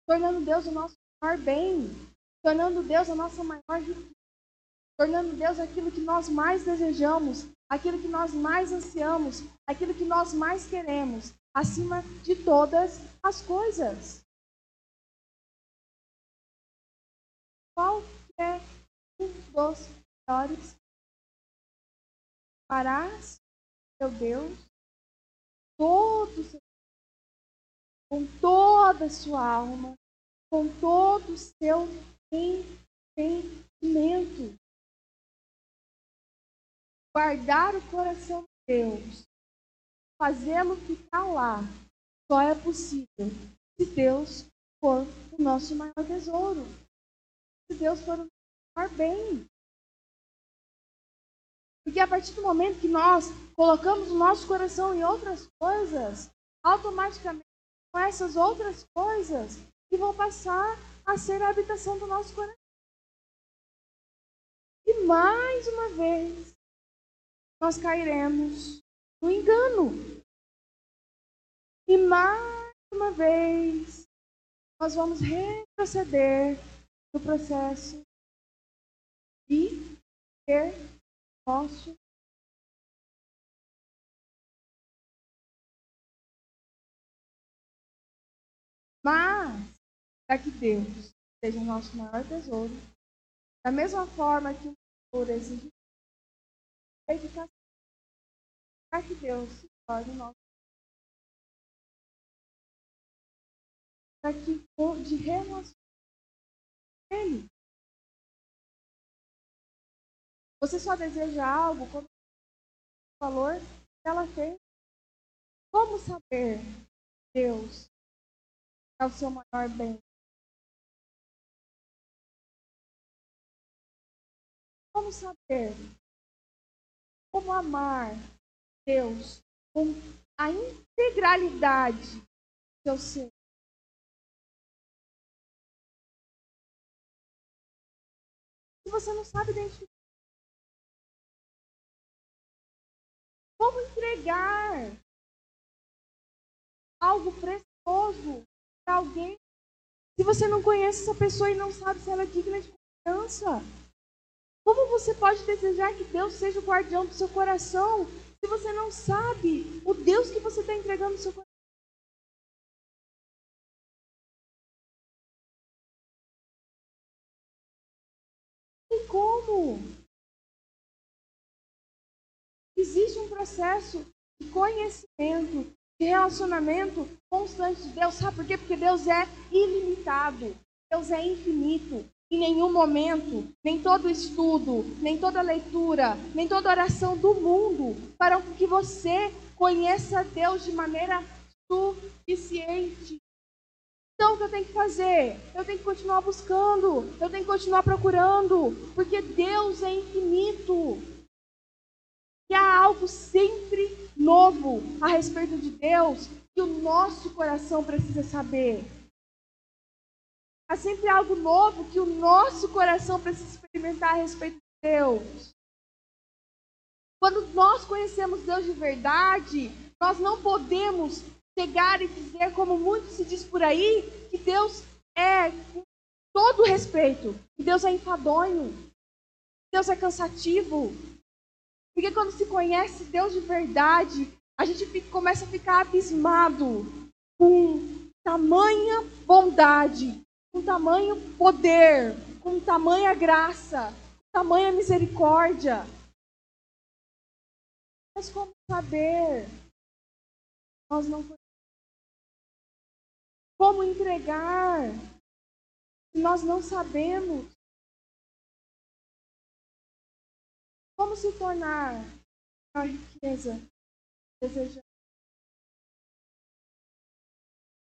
tornando Deus o nosso maior bem, tornando Deus a nossa maior riqueza, tornando Deus aquilo que nós mais desejamos, aquilo que nós mais ansiamos, aquilo que nós mais queremos, acima de todas as coisas. Qual é um dos melhores? Parás, meu Deus, todo seu, com toda a sua alma, com todo o seu entendimento. Guardar o coração de Deus fazê-lo ficar lá só é possível se Deus for o nosso maior tesouro. Se Deus for o maior bem. Porque a partir do momento que nós colocamos o nosso coração em outras coisas, automaticamente com essas outras coisas que vão passar a ser a habitação do nosso coração. E mais uma vez, nós cairemos no engano. E mais uma vez, nós vamos retroceder no processo de ter nosso Mas, para que Deus seja o nosso maior tesouro, da mesma forma que o tesouro exige dedicação, que Deus se torne nosso para que de relacionamento Ele. Você só deseja algo quando o valor que ela fez. Como saber Deus é o seu maior bem. Como saber? Como amar Deus com a integralidade do seu ser? Se você não sabe identificar, como entregar algo precioso para alguém se você não conhece essa pessoa e não sabe se ela é digna de confiança? Como você pode desejar que Deus seja o guardião do seu coração se você não sabe o Deus que você está entregando no seu coração? E como? Existe um processo de conhecimento de relacionamento constante de Deus. Sabe por quê? Porque Deus é ilimitado. Deus é infinito. Em nenhum momento, nem todo estudo, nem toda leitura, nem toda oração do mundo com que você conheça Deus de maneira suficiente. Então, o que eu tenho que fazer? Eu tenho que continuar buscando, eu tenho que continuar procurando, porque Deus é infinito. E há algo sempre novo a respeito de Deus que o nosso coração precisa saber. Há sempre algo novo que o nosso coração precisa experimentar a respeito de Deus. Quando nós conhecemos Deus de verdade, nós não podemos chegar e dizer, como muito se diz por aí, que Deus é, com todo respeito, que Deus é enfadonho, que Deus é cansativo, porque quando se conhece Deus de verdade, a gente fica, começa a ficar abismado com tamanha bondade, com tamanho poder, com tamanha graça, com tamanha misericórdia. Mas como saber? Nós não Como entregar? Nós não sabemos. Como se tornar a riqueza desejada?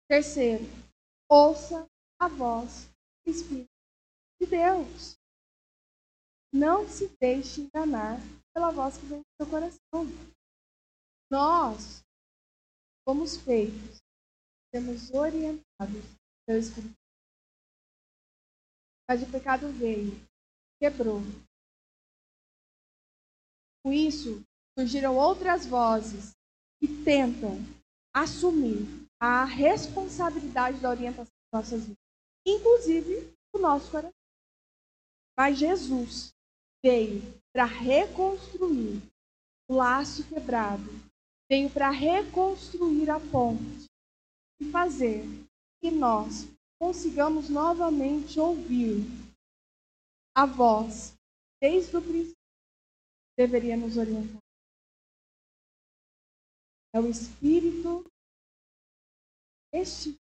Terceiro, ouça a voz do Espírito de Deus. Não se deixe enganar pela voz que vem do seu coração. Nós fomos feitos, sermos orientados pelo Espírito. Mas o pecado veio, quebrou, com isso, surgiram outras vozes que tentam assumir a responsabilidade da orientação das nossas vidas, inclusive o nosso coração. Mas Jesus veio para reconstruir o laço quebrado, veio para reconstruir a ponte e fazer que nós consigamos novamente ouvir a voz desde o princípio deveria nos orientar. É o Espírito este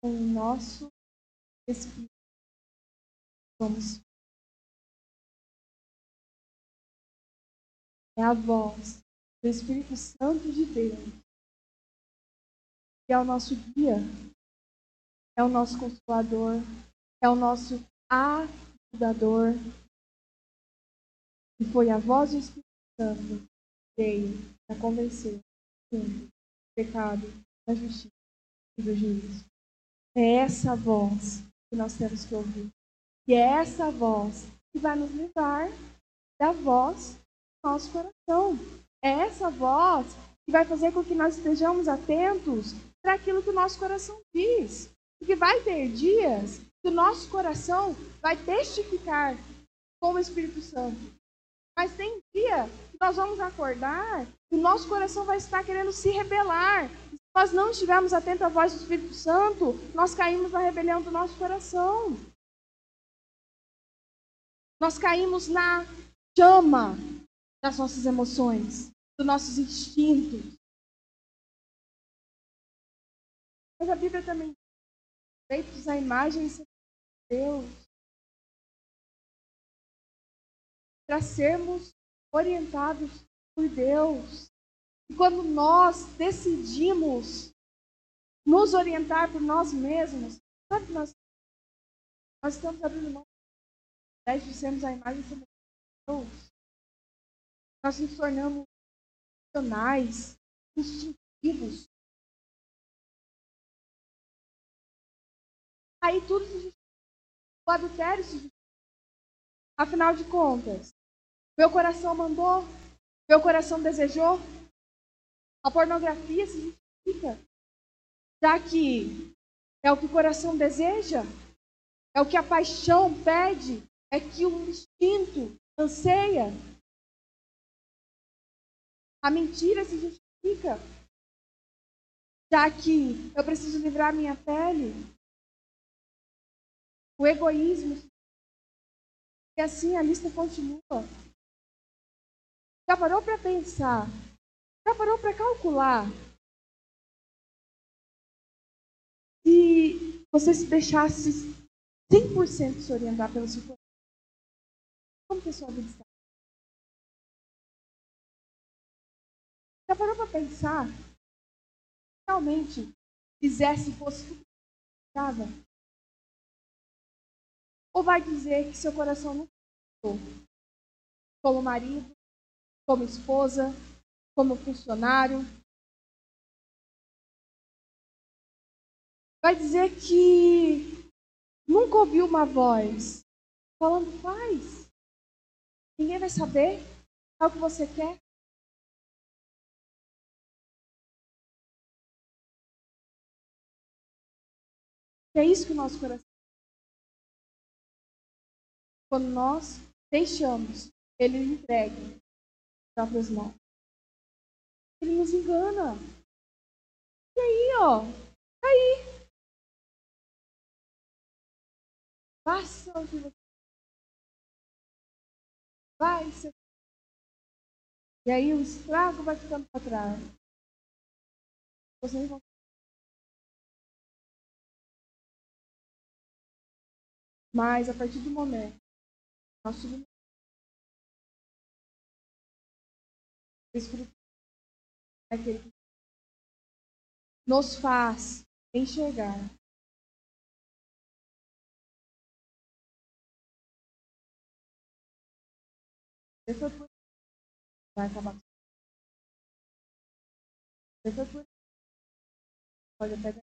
com o nosso Espírito. Somos. É a voz do Espírito Santo de Deus, que é o nosso guia, é o nosso consolador, é o nosso ajudador. E foi a voz do Espírito Santo que veio para convencer do pecado, da justiça e do juízo. É essa voz que nós temos que ouvir. E é essa voz que vai nos livrar da voz do nosso coração. É essa voz que vai fazer com que nós estejamos atentos para aquilo que o nosso coração diz. Porque vai ter dias que o nosso coração vai testificar com o Espírito Santo. Mas tem dia que nós vamos acordar e o nosso coração vai estar querendo se rebelar. Nós não estivermos atentos à voz do Espírito Santo, nós caímos na rebelião do nosso coração. Nós caímos na chama das nossas emoções, dos nossos instintos. Mas a Bíblia também feitos à imagem de Deus, para sermos orientados por Deus. E quando nós decidimos nos orientar por nós mesmos, sabe que nós, nós estamos abrindo mão de sermos a imagem de Deus. Nós nos tornamos racionais, instintivos. Aí tudo se justifica. O adultério se justifica. Afinal de contas, meu coração mandou, meu coração desejou. A pornografia se justifica. Já que é o que o coração deseja, é o que a paixão pede, é que o instinto anseia. A mentira se justifica, já que eu preciso livrar minha pele. O egoísmo. E assim a lista continua. Já parou para pensar? Já parou para calcular? Se você se deixasse 100% se orientar pelo coração, como que a sua vida está? Já parou para pensar? Realmente fizesse, fosse tudo que? Ou vai dizer que seu coração não ficou? Como marido, como esposa, como funcionário. Vai dizer que nunca ouviu uma voz falando, faz. Ninguém vai saber. É o que você quer. É isso que o nosso coração. Quando nós deixamos ele entregue em próprias mãos. Nos engana. E aí, ó, tá aí. Faça o que você vai ser. E aí o estrago vai ficando para trás. Vocês vão Mas a partir do momento nós submetemos que nos faz enxergar. Você foi por vai acabar Você. Foi por pode até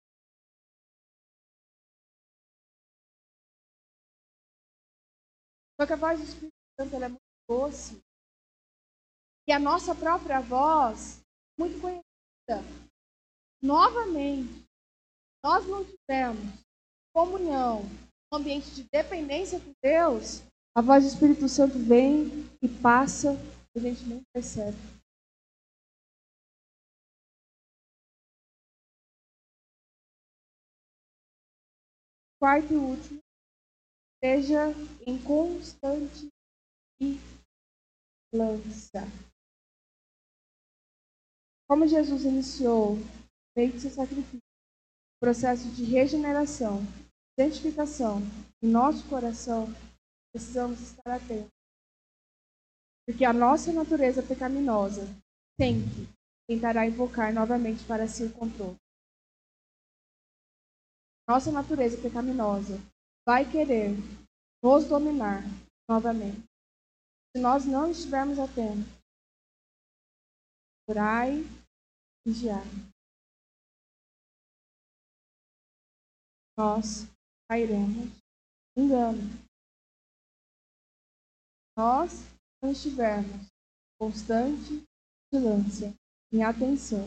Só que a voz do Espírito Santo é muito doce. E a nossa própria voz, muito conhecida. Novamente, nós não tivemos comunhão, um ambiente de dependência com Deus, a voz do Espírito Santo vem e passa, e a gente nem percebe. Quarto e último, Seja em constante vigilância. Como Jesus iniciou, feito seu sacrifício, processo de regeneração, santificação em nosso coração, precisamos estar atentos. Porque a nossa natureza pecaminosa sempre tentará invocar novamente para si o controle. Nossa natureza pecaminosa vai querer nos dominar novamente. Se nós não estivermos atentos, orai, Nós cairemos engano. Nós não estivermos constante vigilância, em atenção,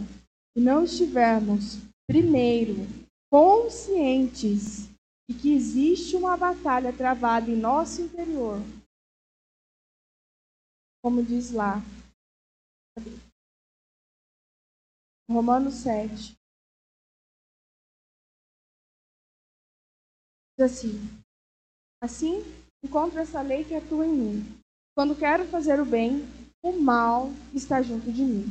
e não estivermos, primeiro, conscientes de que existe uma batalha travada em nosso interior, como diz lá, Romanos 7. Diz assim: Assim, encontro essa lei que atua em mim. Quando quero fazer o bem, o mal está junto de mim.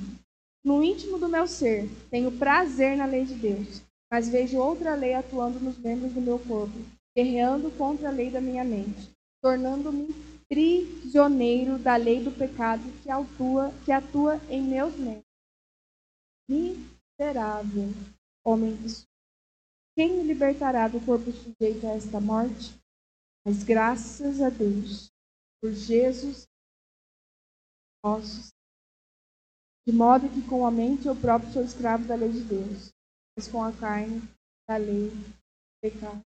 No íntimo do meu ser, tenho prazer na lei de Deus, mas vejo outra lei atuando nos membros do meu corpo, guerreando contra a lei da minha mente, tornando-me prisioneiro da lei do pecado que atua, que atua em meus membros. Miserável homem que sou. Quem me libertará do corpo sujeito a esta morte? Mas graças a Deus, por Jesus nosso de modo que com a mente eu próprio sou escravo da lei de Deus, mas com a carne da lei do pecado.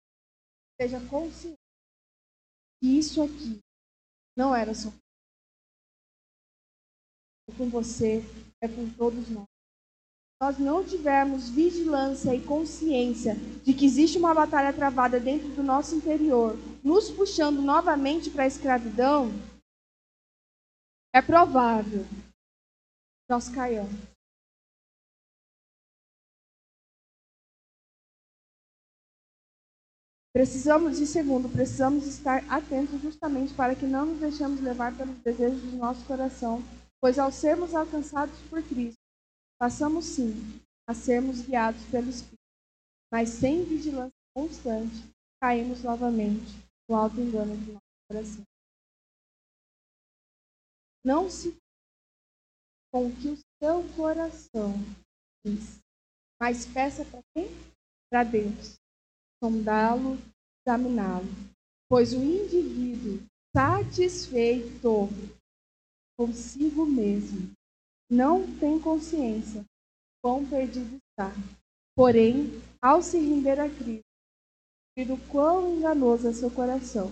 Seja consciente que isso aqui não era só com você, é com todos nós. Nós não tivermos vigilância e consciência de que existe uma batalha travada dentro do nosso interior, nos puxando novamente para a escravidão, é provável nós caiamos. Precisamos, e segundo, precisamos estar atentos justamente para que não nos deixemos levar pelos desejos do nosso coração, pois ao sermos alcançados por Cristo, passamos sim a sermos guiados pelo Espírito, mas sem vigilância constante, caímos novamente no alto engano do nosso coração. Não se com o que o seu coração diz. Mas peça para quem? Para Deus. Sondá-lo, examiná-lo. Pois o indivíduo satisfeito consigo mesmo não tem consciência quão perdido está. Porém, ao se render a Cristo, o quão enganoso é seu coração,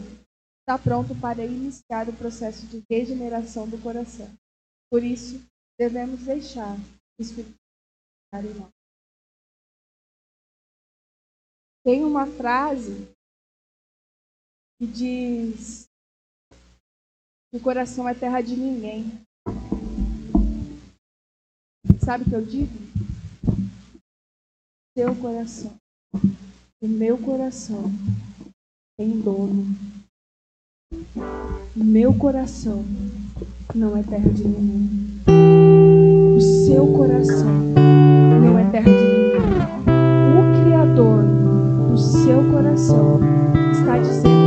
está pronto para iniciar o processo de regeneração do coração. Por isso, devemos deixar o Espírito em nós. Tem uma frase que diz que o coração é terra de ninguém. Sabe o que eu digo? Seu coração, o meu coração tem dono. O meu coração não é terra de ninguém o seu coração não é terra de ninguém. O Criador do seu coração está dizendo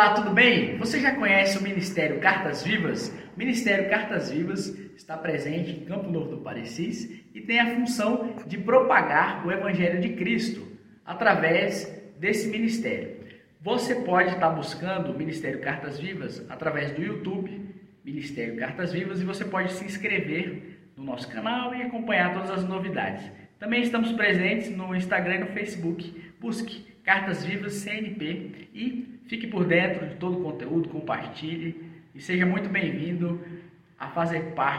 Olá, tudo bem? Você já conhece o Ministério Cartas Vivas? O Ministério Cartas Vivas está presente em Campo Novo do Parecis e tem a função de propagar o Evangelho de Cristo através desse ministério. Você pode estar buscando o Ministério Cartas Vivas através do YouTube, Ministério Cartas Vivas, e você pode se inscrever no nosso canal e acompanhar todas as novidades. Também estamos presentes no Instagram e no Facebook. Busque Cartas Vivas CNP e fique por dentro de todo o conteúdo, compartilhe e seja muito bem-vindo a fazer parte